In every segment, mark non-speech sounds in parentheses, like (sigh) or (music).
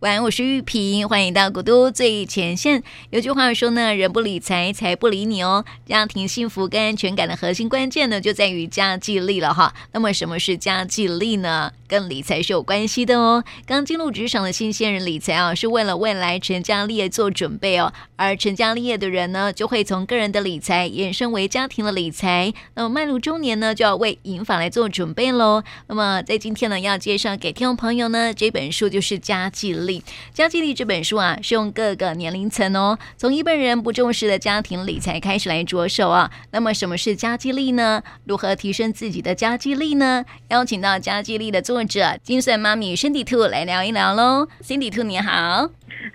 晚安，我是玉萍，欢迎到古都最前线。有句话说呢，人不理财，财不理你哦。家庭幸福跟安全感的核心关键呢，就在于家计力了哈。那么，什么是家计力呢？跟理财是有关系的哦。刚进入职场的新鲜人理财啊，是为了未来成家立业做准备哦。而成家立业的人呢，就会从个人的理财延伸为家庭的理财。那么，迈入中年呢，就要为银发来做准备喽。那么，在今天呢，要介绍给听众朋友呢，这本书就是《家计力》。家计力这本书啊，是用各个年龄层哦，从一般人不重视的家庭理财开始来着手啊。那么什么是家计力呢？如何提升自己的家计力呢？邀请到家计力的作者精算妈咪 Cindy 兔来聊一聊喽。Cindy 兔你好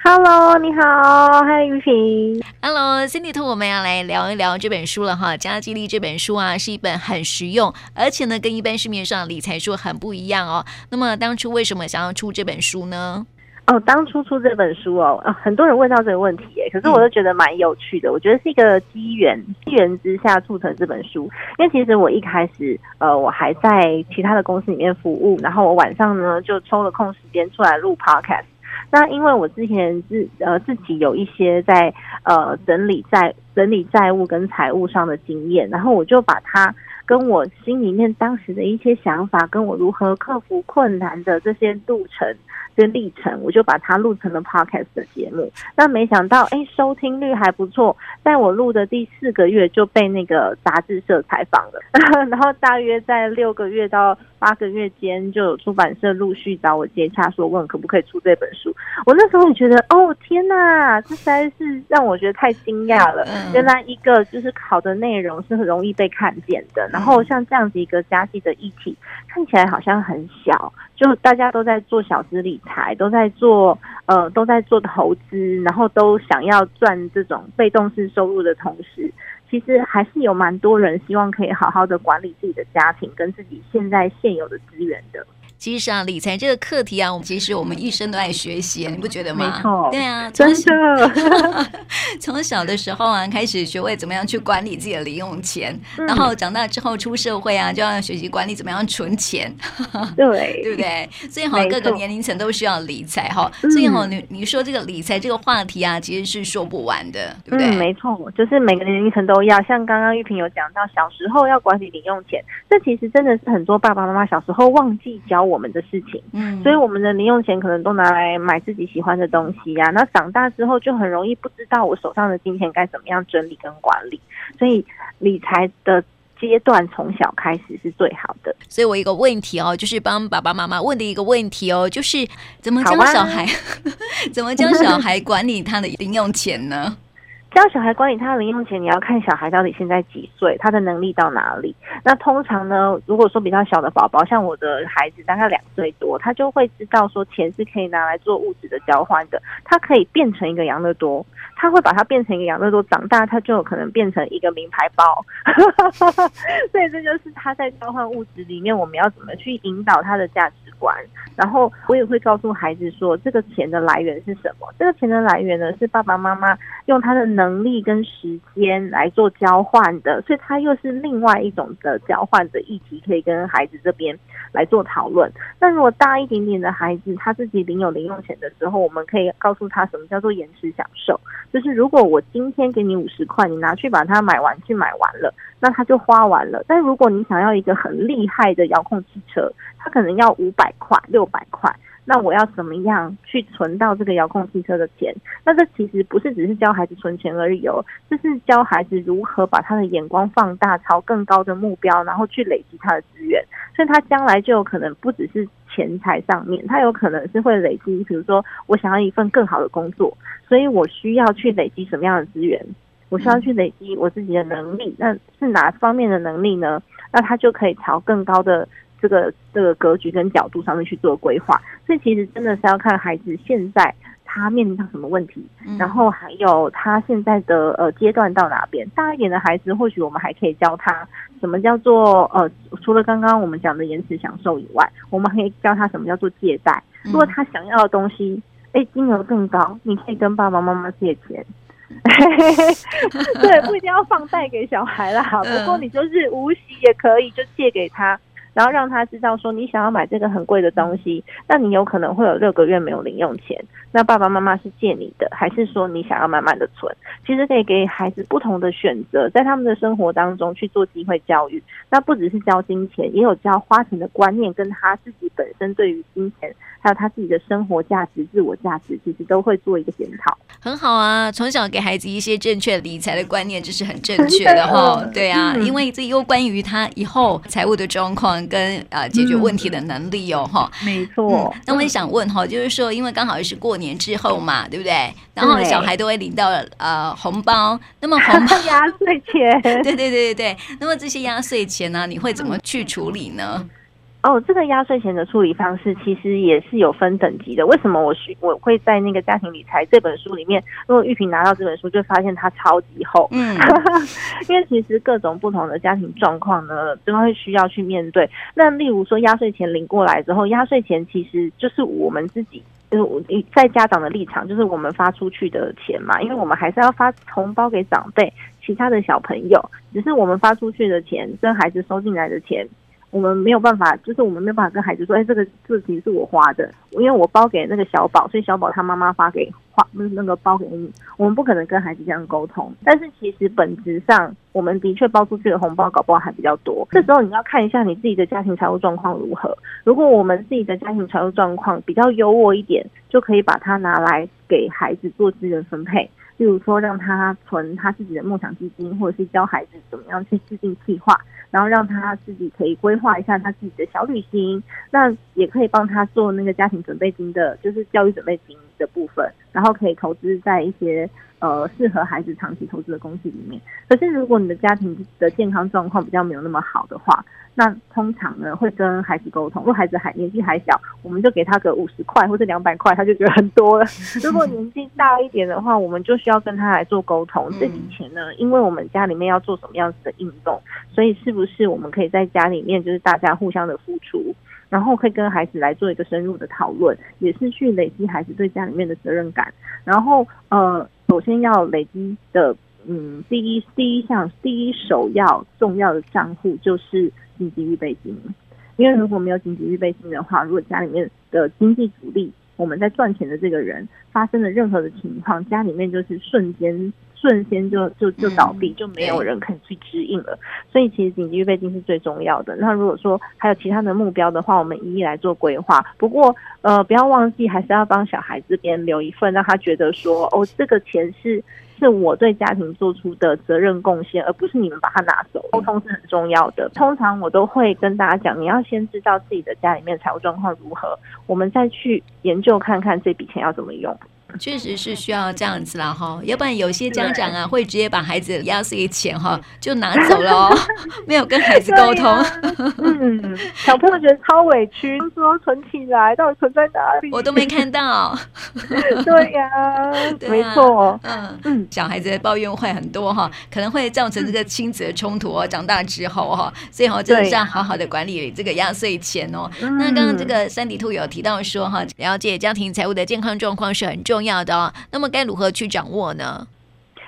，Hello，你好，嗨玉萍，Hello，Cindy 兔，我们要来聊一聊这本书了哈。家激励这本书啊，是一本很实用，而且呢，跟一般市面上理财书很不一样哦。那么当初为什么想要出这本书呢？哦，当初出这本书哦，很多人问到这个问题耶，可是我都觉得蛮有趣的。我觉得是一个机缘，机缘之下促成这本书。因为其实我一开始，呃，我还在其他的公司里面服务，然后我晚上呢就抽了空时间出来录 Podcast。那因为我之前自呃自己有一些在呃整理债、整理债务跟财务上的经验，然后我就把它跟我心里面当时的一些想法，跟我如何克服困难的这些路程。这历程，我就把它录成了 podcast 的节目。那没想到，哎，收听率还不错。在我录的第四个月就被那个杂志社采访了，(laughs) 然后大约在六个月到八个月间，就有出版社陆续找我接洽，说问可不可以出这本书。我那时候也觉得，哦天哪，这实在是让我觉得太惊讶了。原来一个就是考的内容是很容易被看见的，然后像这样子一个家计的议题，看起来好像很小。就大家都在做小资理财，都在做呃，都在做投资，然后都想要赚这种被动式收入的同时，其实还是有蛮多人希望可以好好的管理自己的家庭跟自己现在现有的资源的。其实啊，理财这个课题啊，我们其实我们一生都在学习，你不觉得吗？没错，对啊，真的。(laughs) 从小的时候啊，开始学会怎么样去管理自己的零用钱，嗯、然后长大之后出社会啊，就要学习管理怎么样存钱，对，对不对？所以好，各个年龄层都需要理财哈。所以好，你你说这个理财这个话题啊，其实是说不完的，对不对？嗯，没错，就是每个年龄层都要。像刚刚玉萍有讲到，小时候要管理零用钱，这其实真的是很多爸爸妈妈小时候忘记教我们的事情，嗯，所以我们的零用钱可能都拿来买自己喜欢的东西呀、啊。那长大之后就很容易不知道我手上的金钱该怎么样整理跟管理，所以理财的阶段从小开始是最好的。所以我一个问题哦，就是帮爸爸妈妈问的一个问题哦，就是怎么教小孩，(laughs) 怎么教小孩管理他的零用钱呢？教小孩管理他的零用钱，你要看小孩到底现在几岁，他的能力到哪里。那通常呢，如果说比较小的宝宝，像我的孩子大概两岁多，他就会知道说钱是可以拿来做物质的交换的，他可以变成一个养乐多，他会把它变成一个养乐多，长大他就有可能变成一个名牌包。(laughs) 所以这就是他在交换物质里面，我们要怎么去引导他的价值观。然后我也会告诉孩子说，这个钱的来源是什么？这个钱的来源呢，是爸爸妈妈用他的能力跟时间来做交换的，所以他又是另外一种的交换的议题，可以跟孩子这边来做讨论。那如果大一点点的孩子，他自己领有零用钱的时候，我们可以告诉他什么叫做延迟享受，就是如果我今天给你五十块，你拿去把它买玩具买完了，那他就花完了。但如果你想要一个很厉害的遥控汽车，他可能要五百块、六百块，那我要怎么样去存到这个遥控汽车的钱？那这其实不是只是教孩子存钱而已哦，这是教孩子如何把他的眼光放大，朝更高的目标，然后去累积他的资源。所以他将来就有可能不只是钱财上面，他有可能是会累积，比如说我想要一份更好的工作，所以我需要去累积什么样的资源？我需要去累积我自己的能力，那是哪方面的能力呢？那他就可以朝更高的。这个这个格局跟角度上面去做规划，所以其实真的是要看孩子现在他面临到什么问题，然后还有他现在的呃阶段到哪边。大一点的孩子，或许我们还可以教他什么叫做呃，除了刚刚我们讲的延迟享受以外，我们可以教他什么叫做借贷。如果他想要的东西，哎，金额更高，你可以跟爸爸妈妈借钱。(laughs) (laughs) 对，不一定要放贷给小孩啦，不过你就是无息也可以，就借给他。然后让他知道说，你想要买这个很贵的东西，那你有可能会有六个月没有零用钱。那爸爸妈妈是借你的，还是说你想要慢慢的存？其实可以给孩子不同的选择，在他们的生活当中去做机会教育。那不只是教金钱，也有教花钱的观念，跟他自己本身对于金钱，还有他自己的生活价值、自我价值，其实都会做一个检讨。很好啊，从小给孩子一些正确理财的观念，这是很正确的哈。(laughs) 对啊，嗯、因为这又关于他以后财务的状况跟啊解决问题的能力哦哈。没错、嗯。那我也想问哈，就是说，因为刚好是过年之后嘛，对不对？然后小孩都会领到呃红包，那么红包 (laughs) 压岁钱，(laughs) 对对对对对。那么这些压岁钱呢，你会怎么去处理呢？哦，这个压岁钱的处理方式其实也是有分等级的。为什么我需我会在那个家庭理财这本书里面，如果玉萍拿到这本书，就发现它超级厚。嗯，(laughs) 因为其实各种不同的家庭状况呢，都会需要去面对。那例如说压岁钱领过来之后，压岁钱其实就是我们自己，就是在家长的立场，就是我们发出去的钱嘛，因为我们还是要发红包给长辈、其他的小朋友，只是我们发出去的钱跟孩子收进来的钱。我们没有办法，就是我们没有办法跟孩子说，哎，这个事情是我花的，因为我包给那个小宝，所以小宝他妈妈发给花那个包给你，我们不可能跟孩子这样沟通。但是其实本质上，我们的确包出去的红包搞不好还比较多。这时候你要看一下你自己的家庭财务状况如何。如果我们自己的家庭财务状况比较优渥一点，就可以把它拿来给孩子做资源分配。例如说，让他存他自己的梦想基金，或者是教孩子怎么样去制定计划。然后让他自己可以规划一下他自己的小旅行，那也可以帮他做那个家庭准备金的，就是教育准备金的部分，然后可以投资在一些呃适合孩子长期投资的工具里面。可是如果你的家庭的健康状况比较没有那么好的话，那通常呢会跟孩子沟通，如果孩子还年纪还小，我们就给他个五十块或者两百块，他就觉得很多了。(laughs) 如果年纪大一点的话，我们就需要跟他来做沟通。这笔钱呢，因为我们家里面要做什么样子的运动，所以是不是我们可以在家里面就是大家互相的付出，然后可以跟孩子来做一个深入的讨论，也是去累积孩子对家里面的责任感。然后呃，首先要累积的嗯，第一第一项第一首要重要的账户就是。紧急预备金，因为如果没有紧急预备金的话，如果家里面的经济主力，我们在赚钱的这个人发生了任何的情况，家里面就是瞬间瞬间就就就倒闭，就没有人可以去指引了。所以其实紧急预备金是最重要的。那如果说还有其他的目标的话，我们一一来做规划。不过呃，不要忘记还是要帮小孩这边留一份，让他觉得说哦，这个钱是。是我对家庭做出的责任贡献，而不是你们把它拿走。沟通是很重要的。通常我都会跟大家讲，你要先知道自己的家里面财务状况如何，我们再去研究看看这笔钱要怎么用。确实是需要这样子啦哈，要不然有些家长啊会直接把孩子的压岁钱哈 (laughs) 就拿走了哦，(laughs) 没有跟孩子沟通。啊、嗯，小朋友觉得超委屈，说存起来到底存在哪里？我都没看到。(laughs) 对呀、啊，没错。嗯嗯，小孩子的抱怨会很多哈，可能会造成这个亲子的冲突哦。长大之后哈，所以哈，真的是要好好的管理这个压岁钱哦。那刚刚这个三迪兔有提到说哈，了解家庭财务的健康状况是很重要。要的哦，那么该如何去掌握呢？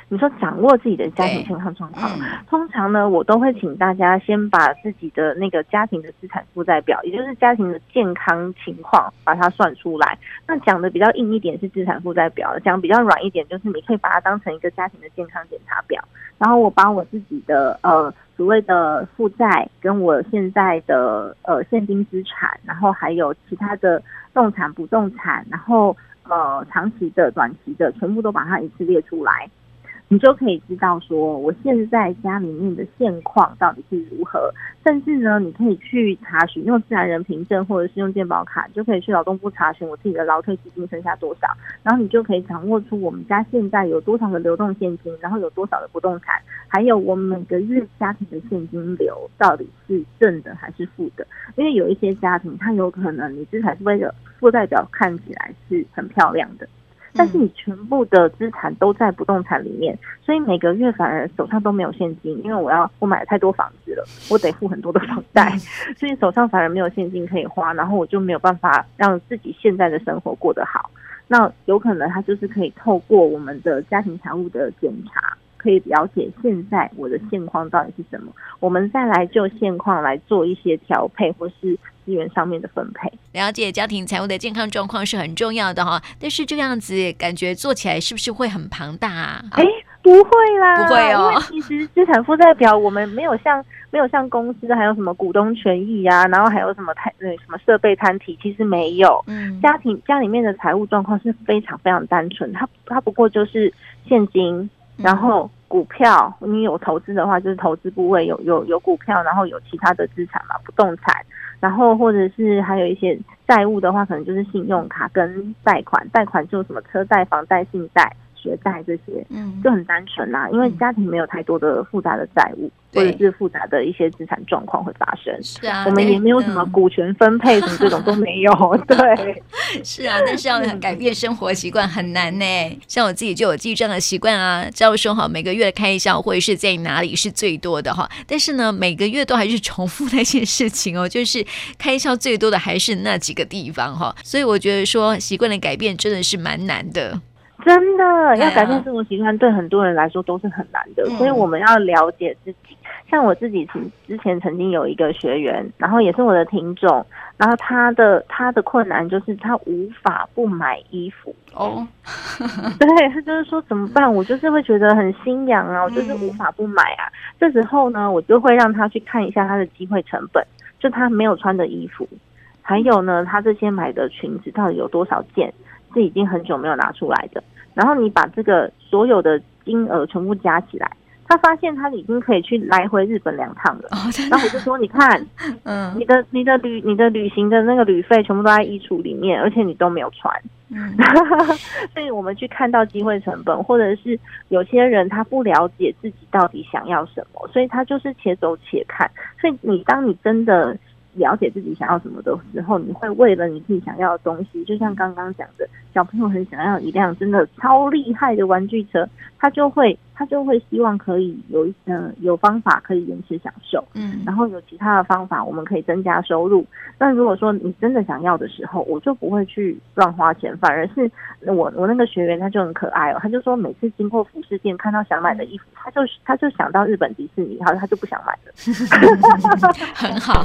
你说掌握自己的家庭健康状况，嗯、通常呢，我都会请大家先把自己的那个家庭的资产负债表，也就是家庭的健康情况，把它算出来。那讲的比较硬一点是资产负债表，讲比较软一点就是你可以把它当成一个家庭的健康检查表。然后我把我自己的呃所谓的负债，跟我现在的呃现金资产，然后还有其他的动产、不动产，然后。呃，长期的、短期的，全部都把它一次列出来，你就可以知道说，我现在家里面的现况到底是如何。甚至呢，你可以去查询，用自然人凭证或者是用健保卡，就可以去劳动部查询我自己的劳退基金剩下多少，然后你就可以掌握出我们家现在有多少的流动现金，然后有多少的不动产，还有我每个月家庭的现金流到底是正的还是负的。因为有一些家庭，它有可能你资产是为了负债表看起来是很漂亮的，但是你全部的资产都在不动产里面，所以每个月反而手上都没有现金，因为我要我买了太多房子了，我得付很多的房贷，(laughs) 所以手上反而没有现金可以花，然后我就没有办法让自己现在的生活过得好。那有可能他就是可以透过我们的家庭财务的检查。可以了解现在我的现况到底是什么，我们再来就现况来做一些调配或是资源上面的分配。了解家庭财务的健康状况是很重要的哈，但是这样子感觉做起来是不是会很庞大啊？哎，不会啦，不会哦。因为其实资产负债表我们没有像没有像公司还有什么股东权益啊，然后还有什么摊那什么设备摊体，其实没有。嗯，家庭家里面的财务状况是非常非常单纯，它它不过就是现金，然后股票，你有投资的话就是投资部位有有有股票，然后有其他的资产嘛，不动产。然后或者是还有一些债务的话，可能就是信用卡跟贷款，贷款就什么车贷、房贷、信贷、学贷这些，嗯，就很单纯啦，因为家庭没有太多的复杂的债务。或者是复杂的一些资产状况会发生，是啊，我们也没有什么股权分配什么这种都没有，(laughs) 对，是啊，但是要改变生活习惯很难呢。像我自己就有记账的习惯啊，知道说哈每个月的开销或者是在哪里是最多的哈，但是呢每个月都还是重复那些事情哦，就是开销最多的还是那几个地方哈，所以我觉得说习惯的改变真的是蛮难的。真的要改变生活习惯，对很多人来说都是很难的，所以我们要了解自己。像我自己之之前曾经有一个学员，然后也是我的听众，然后他的他的困难就是他无法不买衣服哦，(laughs) 对，他就是说怎么办？我就是会觉得很心痒啊，我就是无法不买啊。这时候呢，我就会让他去看一下他的机会成本，就他没有穿的衣服，还有呢，他这些买的裙子到底有多少件是已经很久没有拿出来的，然后你把这个所有的金额全部加起来。他发现他已经可以去来回日本两趟了，哦、然后我就说：“你看，(laughs) 嗯，你的你的旅你的旅行的那个旅费全部都在衣橱里面，而且你都没有穿。嗯” (laughs) 所以我们去看到机会成本，或者是有些人他不了解自己到底想要什么，所以他就是且走且看。所以你当你真的。了解自己想要什么的时候，你会为了你自己想要的东西，就像刚刚讲的，小朋友很想要一辆真的超厉害的玩具车，他就会他就会希望可以有一嗯有方法可以延迟享受，嗯，然后有其他的方法我们可以增加收入。但如果说你真的想要的时候，我就不会去乱花钱，反而是我我那个学员他就很可爱哦，他就说每次经过服饰店看到想买的衣服，他就他就想到日本迪士尼，然后他就不想买了，(laughs) 很好。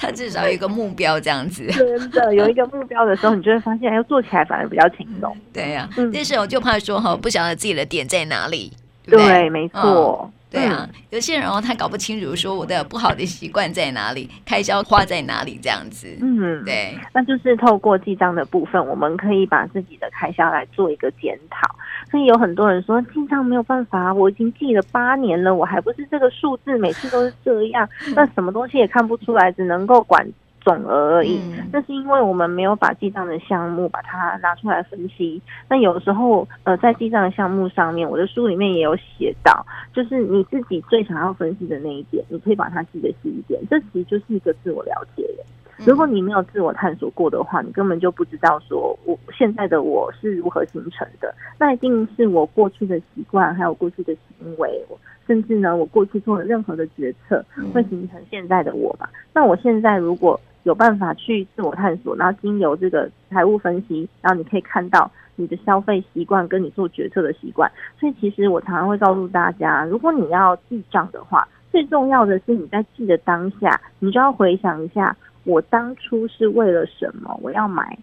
他至少有一个目标，这样子。(laughs) 真的有一个目标的时候，你就会发现，哎，做起来反而比较轻松。对呀、啊，嗯、但是我就怕说哈，不晓得自己的点在哪里。对，对，没错。嗯、对啊，有些人哦，他搞不清楚说我的不好的习惯在哪里，开销花在哪里，这样子。嗯，对。那就是透过记账的部分，我们可以把自己的开销来做一个检讨。所以有很多人说记账没有办法，我已经记了八年了，我还不是这个数字，每次都是这样，(laughs) 那什么东西也看不出来，只能够管总额而已。那是因为我们没有把记账的项目把它拿出来分析。那有时候呃，在记账的项目上面，我的书里面也有写到，就是你自己最想要分析的那一点，你可以把它记得细一点。这其实就是一个自我了解的。如果你没有自我探索过的话，你根本就不知道说我现在的我是如何形成的。那一定是我过去的习惯，还有过去的行为，甚至呢，我过去做的任何的决策，会形成现在的我吧。那我现在如果有办法去自我探索，然后经由这个财务分析，然后你可以看到你的消费习惯跟你做决策的习惯。所以其实我常常会告诉大家，如果你要记账的话，最重要的是你在记的当下，你就要回想一下。我当初是为了什么？我要买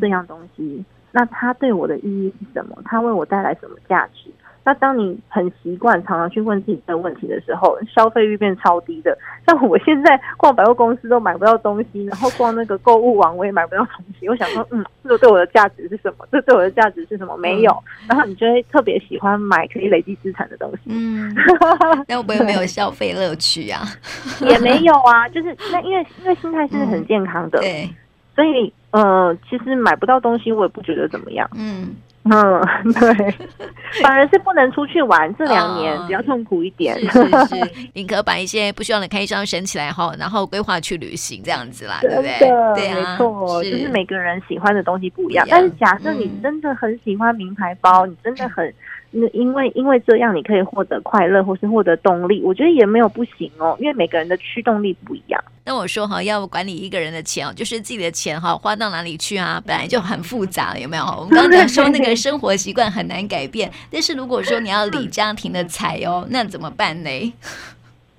这样东西，嗯、那它对我的意义是什么？它为我带来什么价值？那当你很习惯常常去问自己这个问题的时候，消费欲变超低的。(laughs) 像我现在逛百货公司都买不到东西，然后逛那个购物网我也买不到东西。我想说，嗯，这个对我的价值是什么？这对我的价值是什么？没有。然后你就会特别喜欢买可以累积资产的东西。嗯，(laughs) 那我不会没有消费乐趣啊？(laughs) 也没有啊，就是那因为因为心态是很健康的，嗯、对，所以呃，其实买不到东西我也不觉得怎么样。嗯。嗯，(laughs) 对，(laughs) 反而是不能出去玩，这两年比较痛苦一点。是是是，(laughs) 宁可把一些不需要的开销省起来后，然后规划去旅行这样子啦，对不对？对啊，没错，就是每个人喜欢的东西不一样。但是假设你真的很喜欢名牌包，你真的很那因为因为这样你可以获得快乐或是获得动力，我觉得也没有不行哦，因为每个人的驱动力不一样。那我说哈，要管理一个人的钱哦，就是自己的钱哈，花到哪里去啊？本来就很复杂，有没有？我们刚刚讲说那个生活习惯很难改变，(laughs) 但是如果说你要理家庭的财哦，那怎么办呢？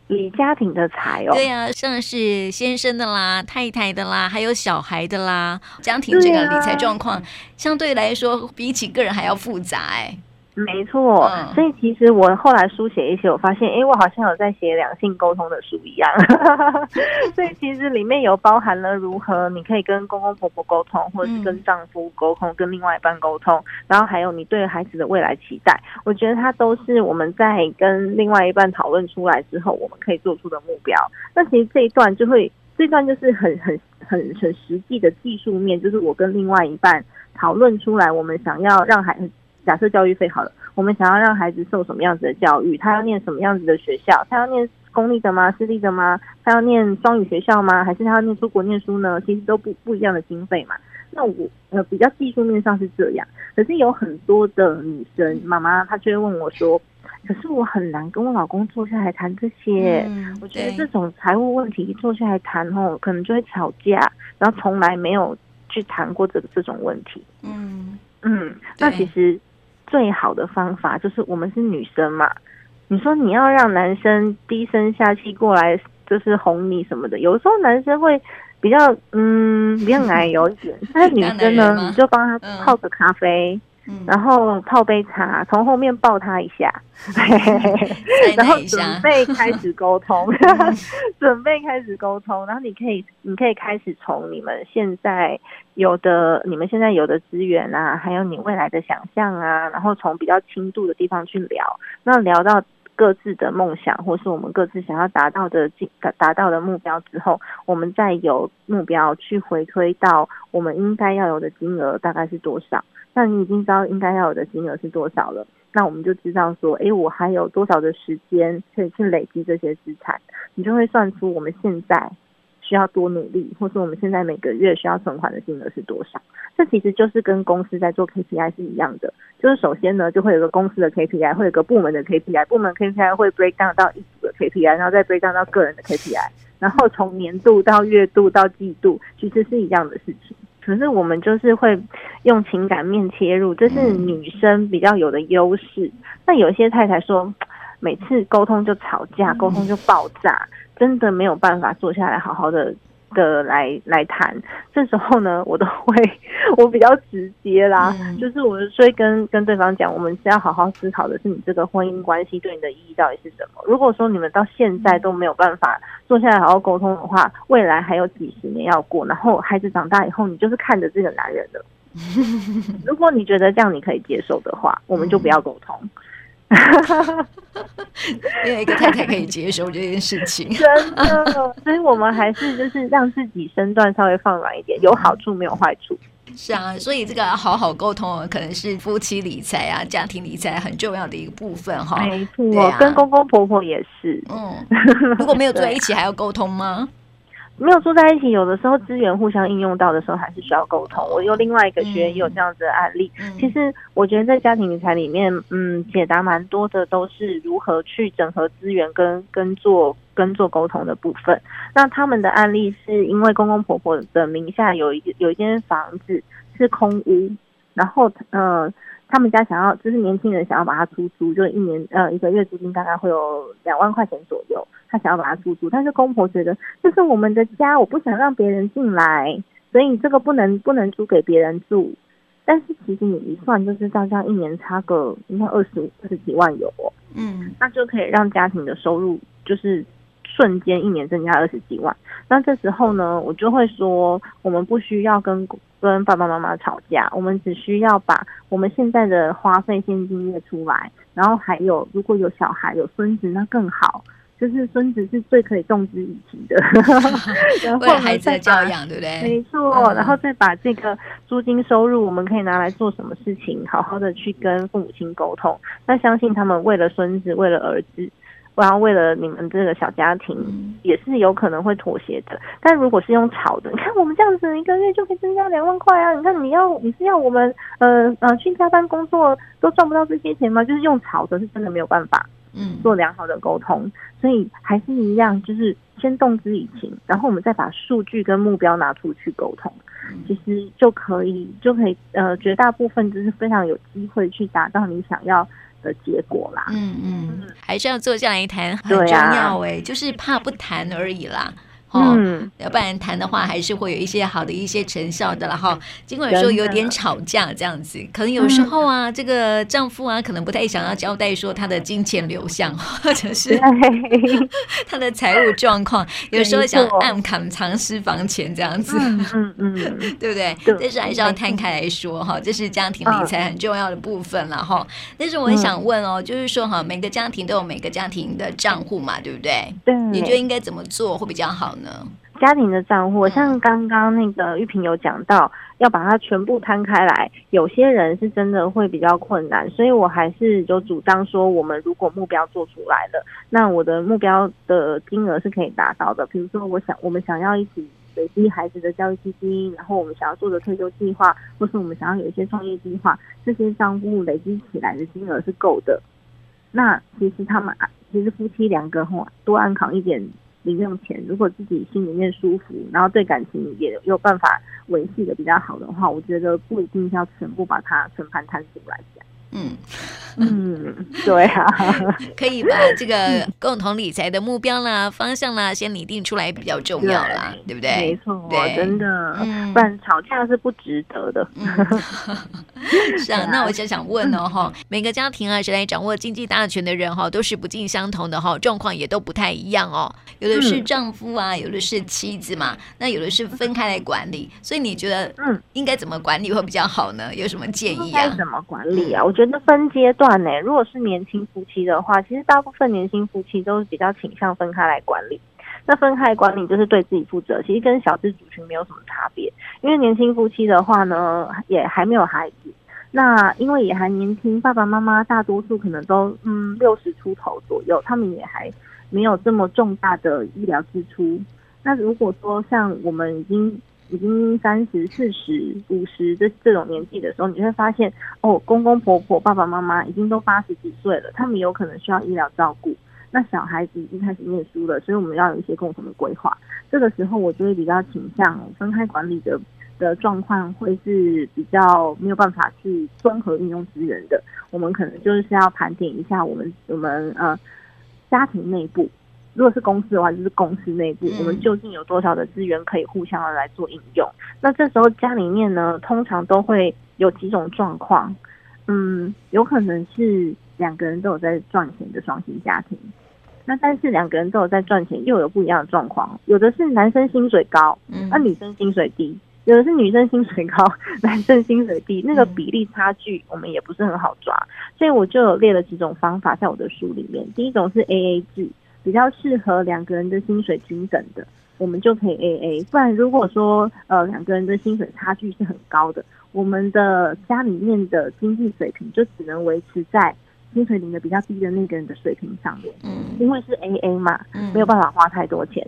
理家庭的财哦，对呀、啊，像是先生的啦、太太的啦，还有小孩的啦，家庭这个理财状况、啊、相对来说比起个人还要复杂哎。没错，嗯、所以其实我后来书写一些，我发现，哎，我好像有在写两性沟通的书一样。(laughs) 所以其实里面有包含了如何你可以跟公公婆婆沟通，或者是跟丈夫沟通，嗯、跟另外一半沟通，然后还有你对孩子的未来期待。我觉得它都是我们在跟另外一半讨论出来之后，我们可以做出的目标。那其实这一段就会，这段就是很很很很实际的技术面，就是我跟另外一半讨论出来，我们想要让孩子。假设教育费好了，我们想要让孩子受什么样子的教育？他要念什么样子的学校？他要念公立的吗？私立的吗？他要念双语学校吗？还是他要念出国念书呢？其实都不不一样的经费嘛。那我呃比较技术面上是这样，可是有很多的女生妈妈，她就会问我说：“可是我很难跟我老公坐下来谈这些。嗯”我觉得这种财务问题坐下来谈哦，可能就会吵架，然后从来没有去谈过这个这种问题。嗯嗯，那其实。最好的方法就是我们是女生嘛，你说你要让男生低声下气过来，就是哄你什么的，有时候男生会比较嗯比较奶油一点，(laughs) 但是女生呢，你就帮他泡个咖啡。嗯然后泡杯茶，从后面抱他一下，(laughs) 然后准备开始沟通，(laughs) 准备开始沟通。然后你可以，你可以开始从你们现在有的、你们现在有的资源啊，还有你未来的想象啊，然后从比较轻度的地方去聊。那聊到各自的梦想，或是我们各自想要达到的达达到的目标之后，我们再有目标去回推到我们应该要有的金额大概是多少。那你已经知道应该要有的金额是多少了，那我们就知道说，诶，我还有多少的时间可以去累积这些资产，你就会算出我们现在需要多努力，或是我们现在每个月需要存款的金额是多少。这其实就是跟公司在做 KPI 是一样的，就是首先呢，就会有个公司的 KPI，会有个部门的 KPI，部门 KPI 会 break down 到一组的 KPI，然后再 break down 到个人的 KPI，然后从年度到月度到季度，其实是一样的事情。可是我们就是会用情感面切入，这是女生比较有的优势。那有些太太说，每次沟通就吵架，沟通就爆炸，真的没有办法坐下来好好的。的来来谈，这时候呢，我都会 (laughs) 我比较直接啦，嗯、就是我所以跟跟对方讲，我们是要好好思考的是你这个婚姻关系对你的意义到底是什么。如果说你们到现在都没有办法坐下来好好沟通的话，未来还有几十年要过，然后孩子长大以后，你就是看着这个男人的。(laughs) 如果你觉得这样你可以接受的话，我们就不要沟通。(laughs) 没有一个太太可以接受这件事情，真的。所以我们还是就是让自己身段稍微放软一点，有好处没有坏处。是啊，所以这个好好沟通，可能是夫妻理财啊、家庭理财很重要的一个部分哈。没错，啊、跟公公婆婆也是。嗯，如果没有住在一起，(laughs) 还要沟通吗？没有住在一起，有的时候资源互相应用到的时候，还是需要沟通。我有另外一个学员也有这样子的案例。嗯、其实我觉得在家庭理财里面，嗯，解答蛮多的，都是如何去整合资源跟跟做跟做沟通的部分。那他们的案例是因为公公婆婆的名下有一有一间房子是空屋，然后呃，他们家想要就是年轻人想要把它出租，就一年呃一个月租金大概会有两万块钱左右。他想要把它出租，但是公婆觉得这是我们的家，我不想让别人进来，所以这个不能不能租给别人住。但是其实你一算就知道，这样一年差个应该二十二十几万有哦，嗯，那就可以让家庭的收入就是瞬间一年增加二十几万。那这时候呢，我就会说，我们不需要跟跟爸爸妈妈吵架，我们只需要把我们现在的花费现金列出来，然后还有如果有小孩有孙子，那更好。就是孙子是最可以动之以情的，(laughs) 然后孩子的教养，对不对？没错，然后再把这个租金收入，我们可以拿来做什么事情？好好的去跟父母亲沟通。那相信他们为了孙子，为了儿子，然后为了你们这个小家庭，也是有可能会妥协的。但如果是用吵的，你看我们这样子一个月就可以增加两万块啊！你看你要你是要我们呃呃去加班工作都赚不到这些钱吗？就是用吵的，是真的没有办法，嗯，做良好的沟通。所以还是一样，就是先动之以情，然后我们再把数据跟目标拿出去沟通，其实就可以就可以呃绝大部分就是非常有机会去达到你想要的结果啦，嗯嗯，还是要坐下来谈，很重要哎、欸，就是怕不谈而已啦。哦，嗯、要不然谈的话还是会有一些好的一些成效的了哈。尽管说有点吵架这样子，可能有时候啊，嗯、这个丈夫啊，可能不太想要交代说他的金钱流向，(laughs) 或者是 (laughs) 他的财务状况，(laughs) 有时候想暗砍藏私房钱这样子，嗯嗯，嗯。对不对？对，但是还是要摊开来说哈，这是家庭理财很重要的部分了哈。但是我很想问哦，就是说哈，每个家庭都有每个家庭的账户嘛，对不对？对，你觉得应该怎么做会比较好呢？家庭的账户，像刚刚那个玉萍有讲到，要把它全部摊开来，有些人是真的会比较困难，所以我还是有主张说，我们如果目标做出来了，那我的目标的金额是可以达到的。比如说，我想我们想要一起累积孩子的教育基金，然后我们想要做的退休计划，或是我们想要有一些创业计划，这些账户累积起来的金额是够的。那其实他们其实夫妻两个话多安扛一点。零用钱，如果自己心里面舒服，然后对感情也有办法维系的比较好的话，我觉得不一定要全部把它全盘摊出来讲。嗯嗯，(laughs) 对啊，(laughs) 可以把这个共同理财的目标啦、方向啦，先拟定出来比较重要啦，对，对不对？没错，对，真的，嗯、不然吵架是不值得的。嗯、(laughs) (laughs) 是啊，那我就想问哦，哈，每个家庭啊，谁来掌握经济大权的人哈，都是不尽相同的哈，状况也都不太一样哦。有的是丈夫啊，有的是妻子嘛，那有的是分开来管理，所以你觉得，嗯，应该怎么管理会比较好呢？有什么建议啊？怎么管理啊？我觉得。觉得分阶段呢，如果是年轻夫妻的话，其实大部分年轻夫妻都是比较倾向分开来管理。那分开管理就是对自己负责，其实跟小资族群没有什么差别。因为年轻夫妻的话呢，也还没有孩子，那因为也还年轻，爸爸妈妈大多数可能都嗯六十出头左右，他们也还没有这么重大的医疗支出。那如果说像我们已经已经三十四十五十这这种年纪的时候，你会发现哦，公公婆婆、爸爸妈妈已经都八十几岁了，他们有可能需要医疗照顾。那小孩子已经开始念书了，所以我们要有一些共同的规划。这个时候，我就会比较倾向分开管理的的状况，会是比较没有办法去综合运用资源的。我们可能就是要盘点一下我们我们呃家庭内部。如果是公司的话，就是公司内部，我们究竟有多少的资源可以互相的来做应用？嗯、那这时候家里面呢，通常都会有几种状况，嗯，有可能是两个人都有在赚钱的双薪家庭，那但是两个人都有在赚钱，又有不一样的状况，有的是男生薪水高，嗯，那女生薪水低；有的是女生薪水高，(laughs) 男生薪水低，那个比例差距我们也不是很好抓，所以我就有列了几种方法在我的书里面。第一种是 AA 制。比较适合两个人的薪水均等的，我们就可以 AA。不然如果说呃两个人的薪水差距是很高的，我们的家里面的经济水平就只能维持在薪水领的比较低的那个人的水平上面。嗯，因为是 AA 嘛，没有办法花太多钱。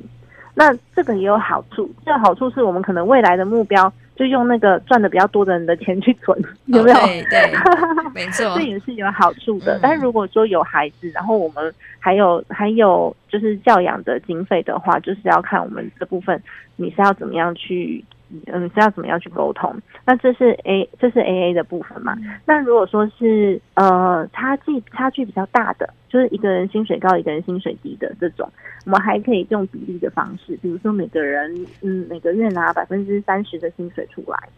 那这个也有好处，这个好处是我们可能未来的目标。就用那个赚的比较多的人的钱去存，有没有？对对，(laughs) 没错，这也是有好处的。但是如果说有孩子，然后我们还有还有就是教养的经费的话，就是要看我们这部分你是要怎么样去。嗯，知道怎么样去沟通？那这是 A，这是 AA 的部分嘛？嗯、那如果说是呃差距差距比较大的，就是一个人薪水高，一个人薪水低的这种，我们还可以用比例的方式，比如说每个人嗯每个月拿百分之三十的薪水出来，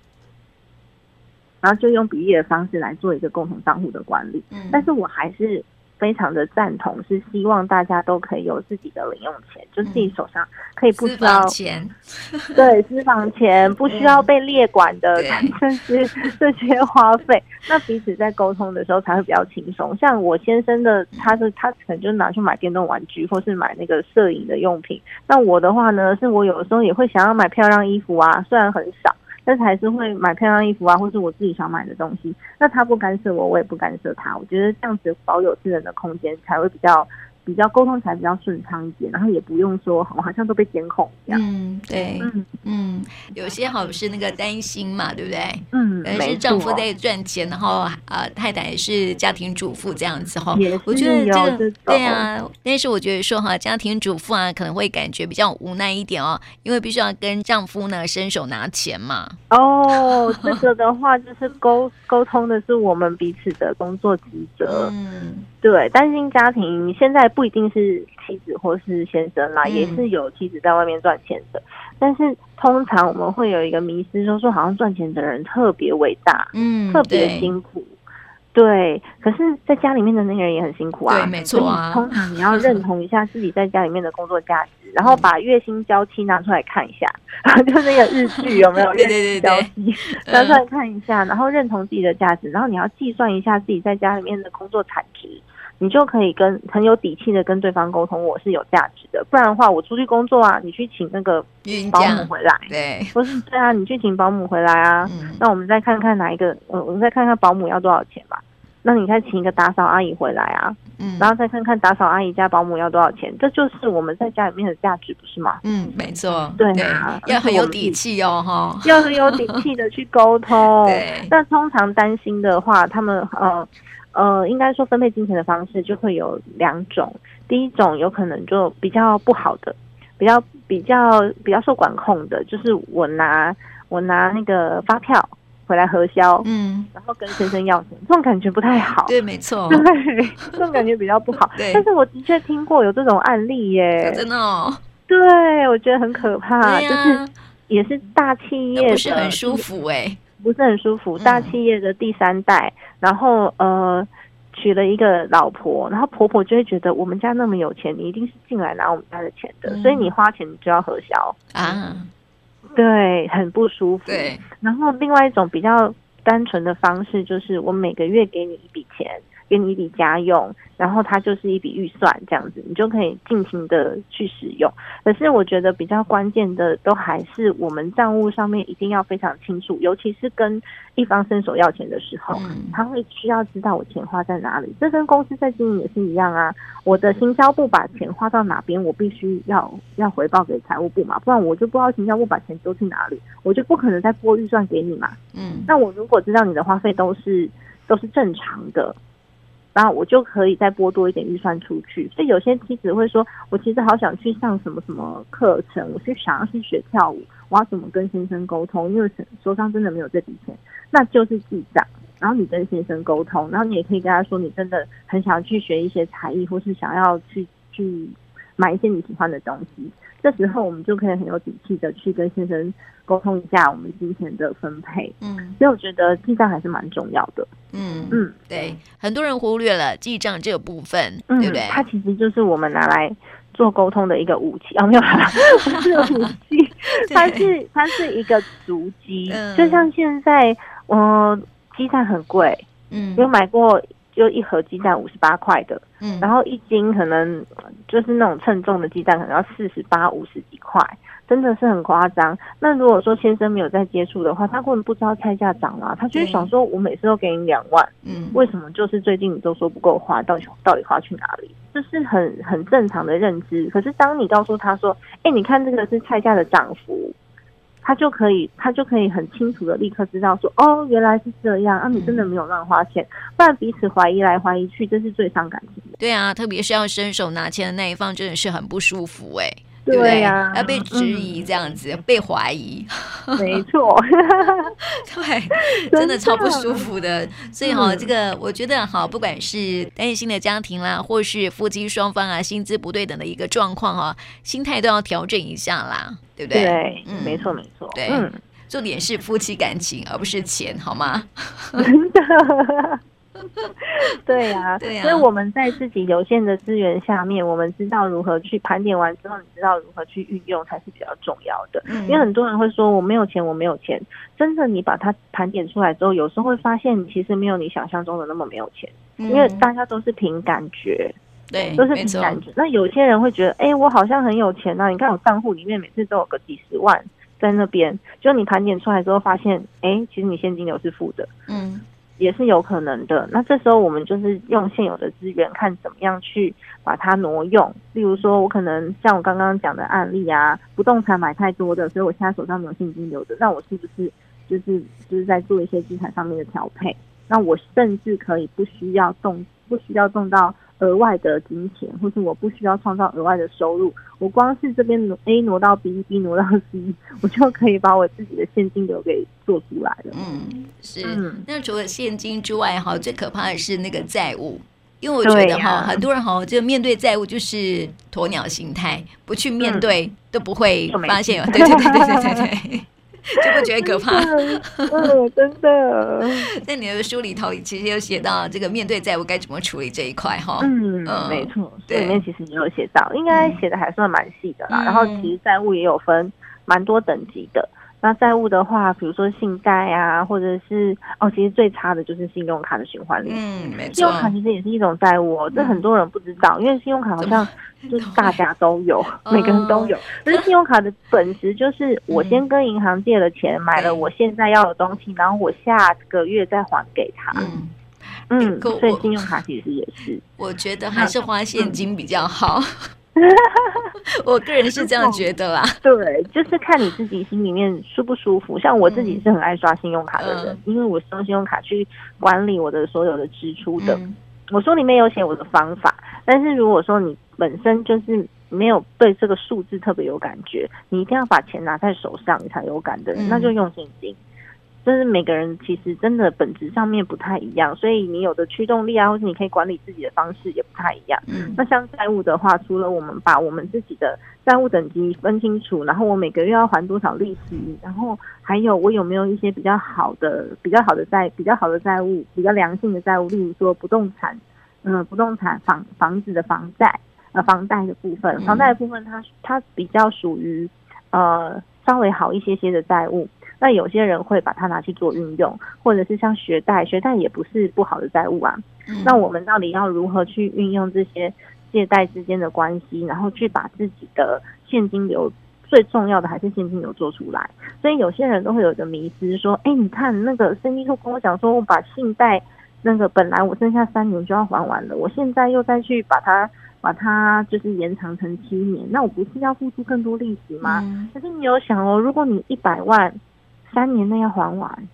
然后就用比例的方式来做一个共同账户的管理。嗯，但是我还是。非常的赞同，是希望大家都可以有自己的零用钱，嗯、就自己手上可以不需要钱，(laughs) 对私房钱不需要被列管的，这些这些花费，那彼此在沟通的时候才会比较轻松。像我先生的，他是他可能就拿去买电动玩具，或是买那个摄影的用品。那我的话呢，是我有的时候也会想要买漂亮衣服啊，虽然很少。但是还是会买漂亮衣服啊，或者我自己想买的东西。那他不干涉我，我也不干涉他。我觉得这样子保有自人的空间才会比较比较沟通起来比较顺畅一点，然后也不用说 (laughs) 好像都被监控一样。嗯，对，嗯嗯，有些好是那个担心嘛，对不对？嗯，是丈夫在赚钱，然后呃，太太也是家庭主妇这样子哈。也我觉得这个对啊，但是我觉得说哈，家庭主妇啊可能会感觉比较无奈一点哦，因为必须要跟丈夫呢伸手拿钱嘛。哦，(laughs) 这个的话就是沟沟通的是我们彼此的工作职责。嗯。对，单亲家庭现在不一定是妻子或是先生啦，嗯、也是有妻子在外面赚钱的。但是通常我们会有一个迷失，说说好像赚钱的人特别伟大，嗯，特别辛苦。对，对，可是在家里面的那个人也很辛苦啊。对，没错啊。通常你要认同一下自己在家里面的工作价值，然后把月薪交期拿出来看一下，嗯、(laughs) 就那个日剧 (laughs) 有没有月薪娇妻拿出来看一下，然后认同自己的价值，然后你要计算一下自己在家里面的工作产值。你就可以跟很有底气的跟对方沟通，我是有价值的。不然的话，我出去工作啊，你去请那个保姆回来，对，不是对啊，你去请保姆回来啊。嗯、那我们再看看哪一个，呃，我们再看看保姆要多少钱吧。那你再请一个打扫阿姨回来啊，嗯，然后再看看打扫阿姨家保姆要多少钱，这就是我们在家里面的价值，不是吗？嗯，没错，对啊，要很有底气哦，哈，要很有底气的去沟通。(laughs) 对，那通常担心的话，他们呃。呃，应该说分配金钱的方式就会有两种。第一种有可能就比较不好的，比较比较比较受管控的，就是我拿我拿那个发票回来核销，嗯，然后跟先生要钱，这种感觉不太好。对，没错，对，这种感觉比较不好。对，但是我的确听过有这种案例耶，真的哦。对，我觉得很可怕，就是也是大企业，不是很舒服哎。不是很舒服，大企业的第三代，嗯、然后呃娶了一个老婆，然后婆婆就会觉得我们家那么有钱，你一定是进来拿我们家的钱的，嗯、所以你花钱你就要核销啊，对，很不舒服。对，然后另外一种比较单纯的方式就是我每个月给你一笔钱。给你一笔家用，然后它就是一笔预算，这样子你就可以尽情的去使用。可是我觉得比较关键的都还是我们账务上面一定要非常清楚，尤其是跟一方伸手要钱的时候，嗯、他会需要知道我钱花在哪里。这跟公司在经营也是一样啊。我的行销部把钱花到哪边，我必须要要回报给财务部嘛，不然我就不知道行销部把钱丢去哪里，我就不可能再拨预算给你嘛。嗯，那我如果知道你的花费都是都是正常的。然后我就可以再拨多一点预算出去，所以有些妻子会说：“我其实好想去上什么什么课程，我是想要去学跳舞，我要怎么跟先生沟通？因为手上真的没有这笔钱，那就是记账。然后你跟先生沟通，然后你也可以跟他说，你真的很想要去学一些才艺，或是想要去去买一些你喜欢的东西。这时候我们就可以很有底气的去跟先生。”沟通一下我们金钱的分配，嗯，所以我觉得记账还是蛮重要的，嗯嗯，对，很多人忽略了记账这个部分，嗯、对不对？它其实就是我们拿来做沟通的一个武器。啊，没有啦，(laughs) 不是武器，(laughs) 它是它是一个足迹，嗯、就像现在，呃，鸡蛋很贵，嗯，有买过就一盒鸡蛋五十八块的，嗯，然后一斤可能就是那种称重的鸡蛋，可能要四十八五十几块。真的是很夸张。那如果说先生没有在接触的话，他根本不知道菜价涨了，他就会想说：我每次都给你两万，嗯，为什么就是最近你都说不够花？到底到底花去哪里？这是很很正常的认知。可是当你告诉他说：哎，你看这个是菜价的涨幅，他就可以他就可以很清楚的立刻知道说：哦，原来是这样啊！你真的没有乱花钱，不然彼此怀疑来怀疑去，这是最伤感情的。对啊，特别是要伸手拿钱的那一方，真的是很不舒服哎。对呀，要被质疑这样子，被怀疑，(laughs) 没错，(laughs) 对，真的超不舒服的。所以哈，这个我觉得哈，不管是单亲的家庭啦，或是夫妻双方啊薪资不对等的一个状况哈，心态都要调整一下啦，对不对？对，嗯，没错没错，对，重点是夫妻感情，而不是钱，好吗？(laughs) 真的。(laughs) 对呀、啊，对呀、啊，所以我们在自己有限的资源下面，我们知道如何去盘点完之后，你知道如何去运用才是比较重要的。嗯、因为很多人会说我没有钱，我没有钱。真的，你把它盘点出来之后，有时候会发现你其实没有你想象中的那么没有钱。嗯、因为大家都是凭感觉，对，都是凭感觉。那有些人会觉得，哎，我好像很有钱啊！你看我账户里面每次都有个几十万在那边，就你盘点出来之后发现，哎，其实你现金流是负的。嗯。也是有可能的。那这时候我们就是用现有的资源，看怎么样去把它挪用。例如说，我可能像我刚刚讲的案例啊，不动产买太多的，所以我现在手上没有现金流的，那我是不是就是就是在做一些资产上面的调配？那我甚至可以不需要动，不需要动到。额外的金钱，或是我不需要创造额外的收入，我光是这边 A 挪到 B，B 挪到 C，我就可以把我自己的现金流给做出来了。嗯，是。嗯、那除了现金之外，哈，最可怕的是那个债务，因为我觉得哈，啊、很多人哈，就面对债务就是鸵鸟心态，不去面对、嗯、都不会发现。对对对对对对对。(laughs) 就不觉得可怕，嗯，真的。(laughs) 在你的书里头，其实有写到这个面对债务该怎么处理这一块哈。嗯，没错，对，里面其实也有写到，应该写的还算蛮细的啦。然后其实债务也有分蛮多等级的。那债务的话，比如说信贷啊，或者是哦，其实最差的就是信用卡的循环利息。嗯，没错。信用卡其实也是一种债务哦，这很多人不知道，因为信用卡好像就是大家都有，每个人都有。可是信用卡的本质就是我先跟银行借了钱，买了我现在要的东西，然后我下个月再还给他。嗯嗯，所以信用卡其实也是。我觉得还是花现金比较好。(laughs) 我个人是这样觉得啦，对，就是看你自己心里面舒不舒服。像我自己是很爱刷信用卡的人，嗯、因为我是用信用卡去管理我的所有的支出的。嗯、我说里面有写我的方法，但是如果说你本身就是没有对这个数字特别有感觉，你一定要把钱拿在手上你才有感的人，嗯、那就用现金。就是每个人其实真的本质上面不太一样，所以你有的驱动力啊，或是你可以管理自己的方式也不太一样。嗯，那像债务的话，除了我们把我们自己的债务等级分清楚，然后我每个月要还多少利息，然后还有我有没有一些比较好的、比较好的债、比较好的债务、比较良性的债务，例如说不动产，嗯，不动产房房子的房贷，呃，房贷的部分，房贷的部分它它比较属于呃稍微好一些些的债务。那有些人会把它拿去做运用，或者是像学贷，学贷也不是不好的债务啊。嗯、那我们到底要如何去运用这些借贷之间的关系，然后去把自己的现金流，最重要的还是现金流做出来。所以有些人都会有一个迷思，说：“哎，你看那个生意处跟我讲说，我把信贷那个本来我剩下三年就要还完了，我现在又再去把它。”把它就是延长成七年，那我不是要付出更多利息吗？嗯、可是你有想哦，如果你一百万三年内要还完，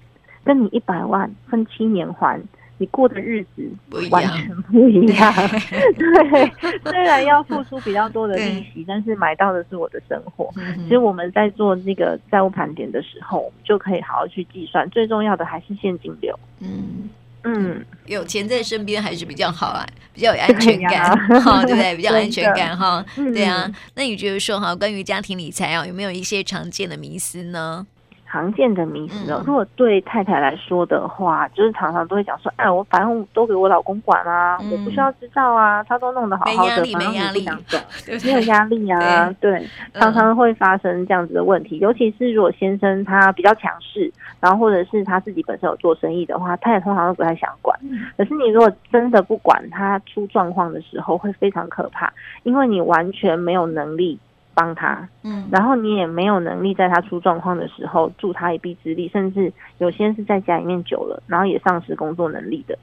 跟你一百万分七年还，你过的日子完全不一样。(laughs) 对，虽然要付出比较多的利息，但是买到的是我的生活。嗯、其实我们在做这个债务盘点的时候，我们就可以好好去计算，最重要的还是现金流。嗯。嗯，有钱在身边还是比较好啊，比较有安全感，(laughs) 哈，对不对？比较安全感，哈，对啊。那你觉得说哈，关于家庭理财啊，有没有一些常见的迷思呢？常见的迷思哦，如果对太太来说的话，就是常常都会讲说，哎，我反正都给我老公管啊，我不需要知道啊，他都弄得好好的，没压力，没压力，(laughs) 没有压力啊，对，常常会发生这样子的问题，尤其是如果先生他比较强势，然后或者是他自己本身有做生意的话，他也通常都不太想管。可是你如果真的不管他出状况的时候，会非常可怕，因为你完全没有能力。帮他，嗯，然后你也没有能力在他出状况的时候助他一臂之力，甚至有些是在家里面久了，然后也丧失工作能力的。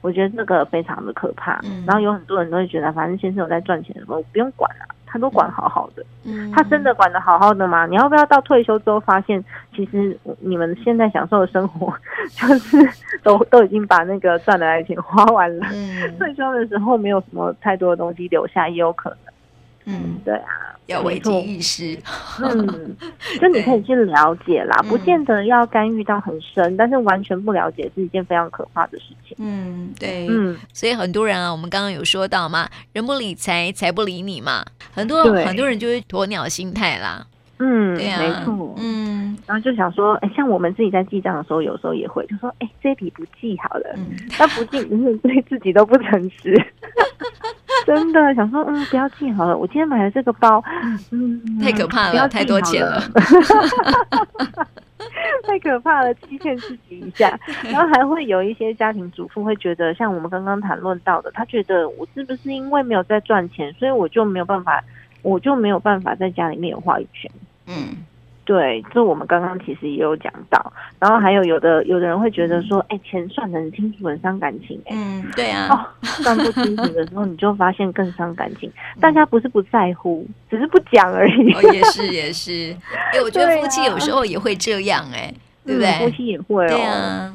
我觉得这个非常的可怕。嗯，然后有很多人都会觉得，反正先生有在赚钱，我不用管了，他都管好好的。嗯，他真的管的好好的吗？你要不要到退休之后发现，其实你们现在享受的生活，(laughs) 就是都都已经把那个赚来的钱花完了。嗯，(laughs) 退休的时候没有什么太多的东西留下，也有可能。嗯，对啊，要危机意识。嗯，(laughs) 就你可以去了解啦，不见得要干预到很深，嗯、但是完全不了解是一件非常可怕的事情。嗯，对，嗯，所以很多人啊，我们刚刚有说到嘛，人不理财，财不理你嘛，很多对很多人就是鸵鸟心态啦。嗯，对啊，没错。嗯，然后就想说，哎，像我们自己在记账的时候，有时候也会就说，哎，这笔不记好了，那、嗯、不记，就 (laughs) 是对自己都不诚实。(laughs) (laughs) 真的想说，嗯，不要记好了。我今天买了这个包，嗯，太可怕了，了太多钱了，(laughs) 太可怕了，欺骗自己一下。然后还会有一些家庭主妇会觉得，像我们刚刚谈论到的，他觉得我是不是因为没有在赚钱，所以我就没有办法，我就没有办法在家里面有话语权。嗯对，这我们刚刚其实也有讲到，然后还有有的有的人会觉得说，哎，钱算得很清楚，很伤感情。嗯，对啊。哦，算不清楚的时候，你就发现更伤感情。大家不是不在乎，只是不讲而已。哦，也是也是。哎，我觉得夫妻有时候也会这样，哎，对不对？夫妻也会哦。对啊。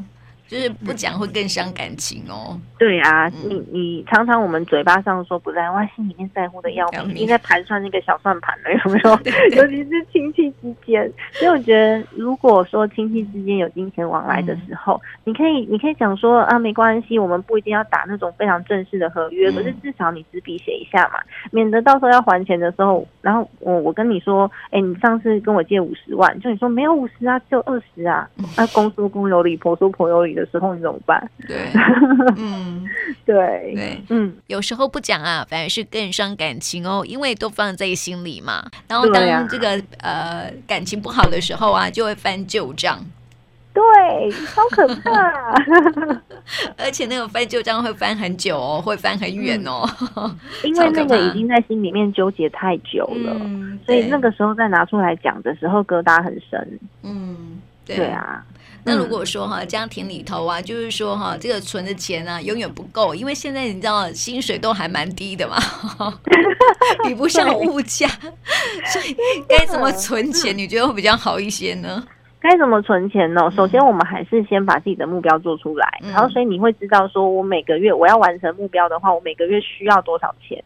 就是不讲会更伤感情哦。对啊，你你常常我们嘴巴上说不在乎，心里面在乎的要命，已经在盘算那个小算盘了，有没有？(laughs) 尤其是亲戚之间。所以我觉得，如果说亲戚之间有金钱往来的时候，你可以你可以讲说啊，没关系，我们不一定要打那种非常正式的合约，可是至少你纸笔写一下嘛，免得到时候要还钱的时候，然后我我跟你说，哎，你上次跟我借五十万，就你说没有五十啊，只有二十啊，那公说公有理，婆说婆有理。的时候你怎么办？对，(laughs) 嗯，对对，嗯，有时候不讲啊，反而是更伤感情哦，因为都放在心里嘛。然后当这个、啊、呃感情不好的时候啊，就会翻旧账。对，好可怕。(laughs) 而且那个翻旧账会翻很久哦，会翻很远哦，嗯、因为那个已经在心里面纠结太久了，嗯、所以那个时候再拿出来讲的时候，疙瘩很深。嗯，对，对啊。那如果说哈，家庭里头啊，就是说哈，这个存的钱啊，永远不够，因为现在你知道薪水都还蛮低的嘛，(laughs) (laughs) 比不上物价，所以该怎么存钱？你觉得会比较好一些呢？该怎么存钱呢？首先，我们还是先把自己的目标做出来，然后所以你会知道，说我每个月我要完成目标的话，我每个月需要多少钱。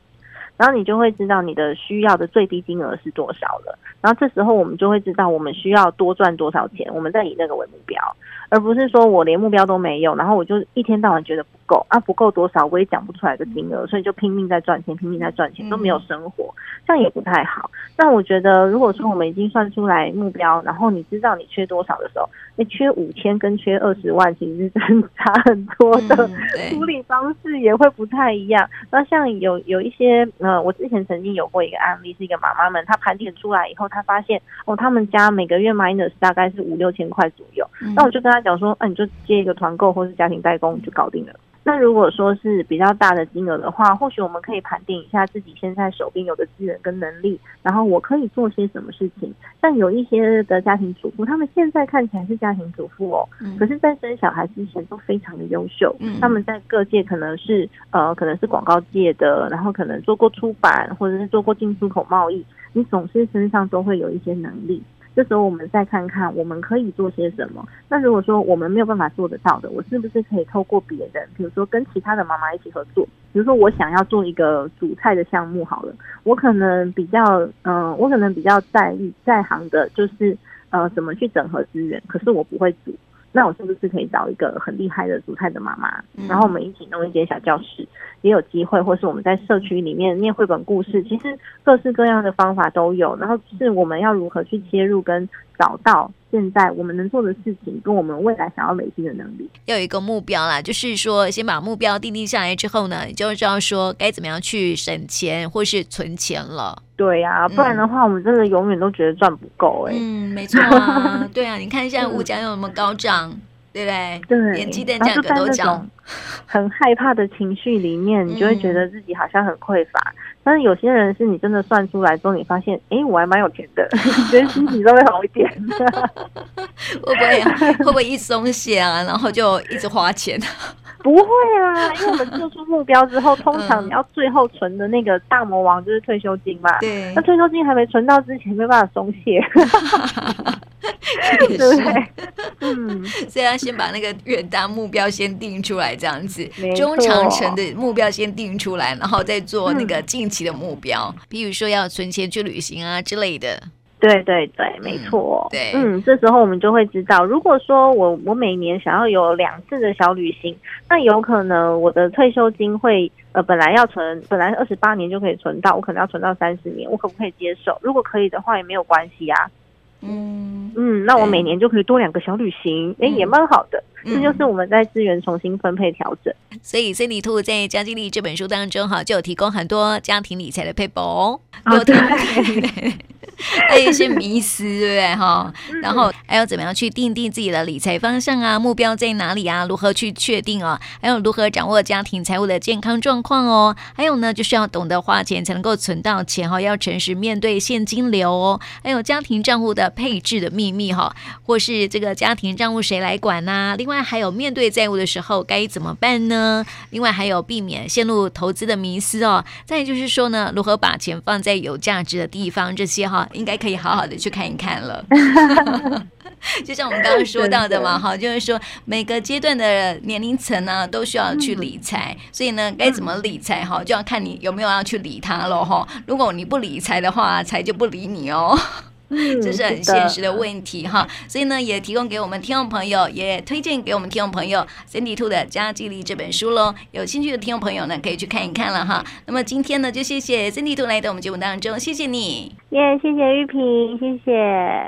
然后你就会知道你的需要的最低金额是多少了。然后这时候我们就会知道我们需要多赚多少钱，我们再以那个为目标，而不是说我连目标都没有，然后我就一天到晚觉得够啊，不够多少我也讲不出来的金额，所以就拼命在赚钱，拼命在赚钱都没有生活，这样也不太好。那我觉得如果说我们已经算出来目标，然后你知道你缺多少的时候，你缺五千跟缺二十万其实是真 (laughs) 差很多的，(laughs) 处理方式也会不太一样。那像有有一些呃，我之前曾经有过一个案例，是一个妈妈们，她盘点出来以后，她发现哦，他们家每个月 minus 大概是五六千块左右。那我就跟她讲说，那、啊、你就接一个团购或是家庭代工就搞定了。那如果说是比较大的金额的话，或许我们可以盘点一下自己现在手边有的资源跟能力，然后我可以做些什么事情。但有一些的家庭主妇，他们现在看起来是家庭主妇哦，嗯、可是，在生小孩之前都非常的优秀。嗯、他们在各界可能是呃，可能是广告界的，然后可能做过出版，或者是做过进出口贸易，你总是身上都会有一些能力。这时候我们再看看我们可以做些什么。那如果说我们没有办法做得到的，我是不是可以透过别人，比如说跟其他的妈妈一起合作？比如说我想要做一个煮菜的项目，好了，我可能比较，嗯、我可能比较在意在行的，就是呃，怎么去整合资源。可是我不会煮。那我是不是可以找一个很厉害的煮菜的妈妈，然后我们一起弄一间小教室，也有机会，或是我们在社区里面念绘本故事，其实各式各样的方法都有。然后是我们要如何去切入跟找到现在我们能做的事情，跟我们未来想要累积的能力，要有一个目标啦。就是说，先把目标定定下来之后呢，你就知道说该怎么样去省钱或是存钱了。对呀、啊，不然的话，我们真的永远都觉得赚不够哎、欸。嗯，没错啊，(laughs) 对啊，你看现在物价又那么高涨，嗯、对不对？对，连鸡蛋价格都涨。很害怕的情绪里面，你就会觉得自己好像很匮乏。嗯、但是有些人是你真的算出来之后，你发现，哎，我还蛮有钱的，(laughs) 觉得心情稍微好一点。(laughs) 会不会会不会一松懈啊，然后就一直花钱？(laughs) 不会啊，因为我们做出目标之后，通常你要最后存的那个大魔王就是退休金嘛。对，那退休金还没存到之前，没办法松懈。(laughs) 也是，对嗯，(laughs) 所以要先把那个远大目标先定出来，这样子，中长程的目标先定出来，然后再做那个近期的目标，嗯、比如说要存钱去旅行啊之类的。对对对，没错。嗯、对，嗯，这时候我们就会知道，如果说我我每年想要有两次的小旅行，那有可能我的退休金会呃本来要存，本来二十八年就可以存到，我可能要存到三十年，我可不可以接受？如果可以的话，也没有关系啊。嗯。嗯，那我每年就可以多两个小旅行，哎、嗯，也蛮好的。这就是我们在资源重新分配调整。所以森女兔在《家经理》这本书当中，哈，就有提供很多家庭理财的配宝哦。哦对，(laughs) (laughs) 还有一些迷思，对不对哈？然后还要怎么样去定定自己的理财方向啊？目标在哪里啊？如何去确定啊？还有如何掌握家庭财务的健康状况哦？还有呢，就是要懂得花钱才能够存到钱哈，要诚实面对现金流哦。还有家庭账户的配置的秘密哈，或是这个家庭账户谁来管呐？另外还有面对债务的时候该怎么办呢？另外还有避免陷入投资的迷思哦。再就是说呢，如何把钱放在有价值的地方，这些哈。应该可以好好的去看一看了，(laughs) 就像我们刚刚说到的嘛，哈，就是说每个阶段的年龄层呢，都需要去理财，所以呢，该怎么理财哈，就要看你有没有要去理他了，哈。如果你不理财的话，财就不理你哦。这是很现实的问题哈，所以呢，也提供给我们听众朋友，也推荐给我们听众朋友《Cindy 兔的家计力》这本书喽。有兴趣的听众朋友呢，可以去看一看了哈。那么今天呢，就谢谢 Cindy 兔来到我们节目当中，谢谢你，耶，yeah, 谢谢玉萍，谢谢。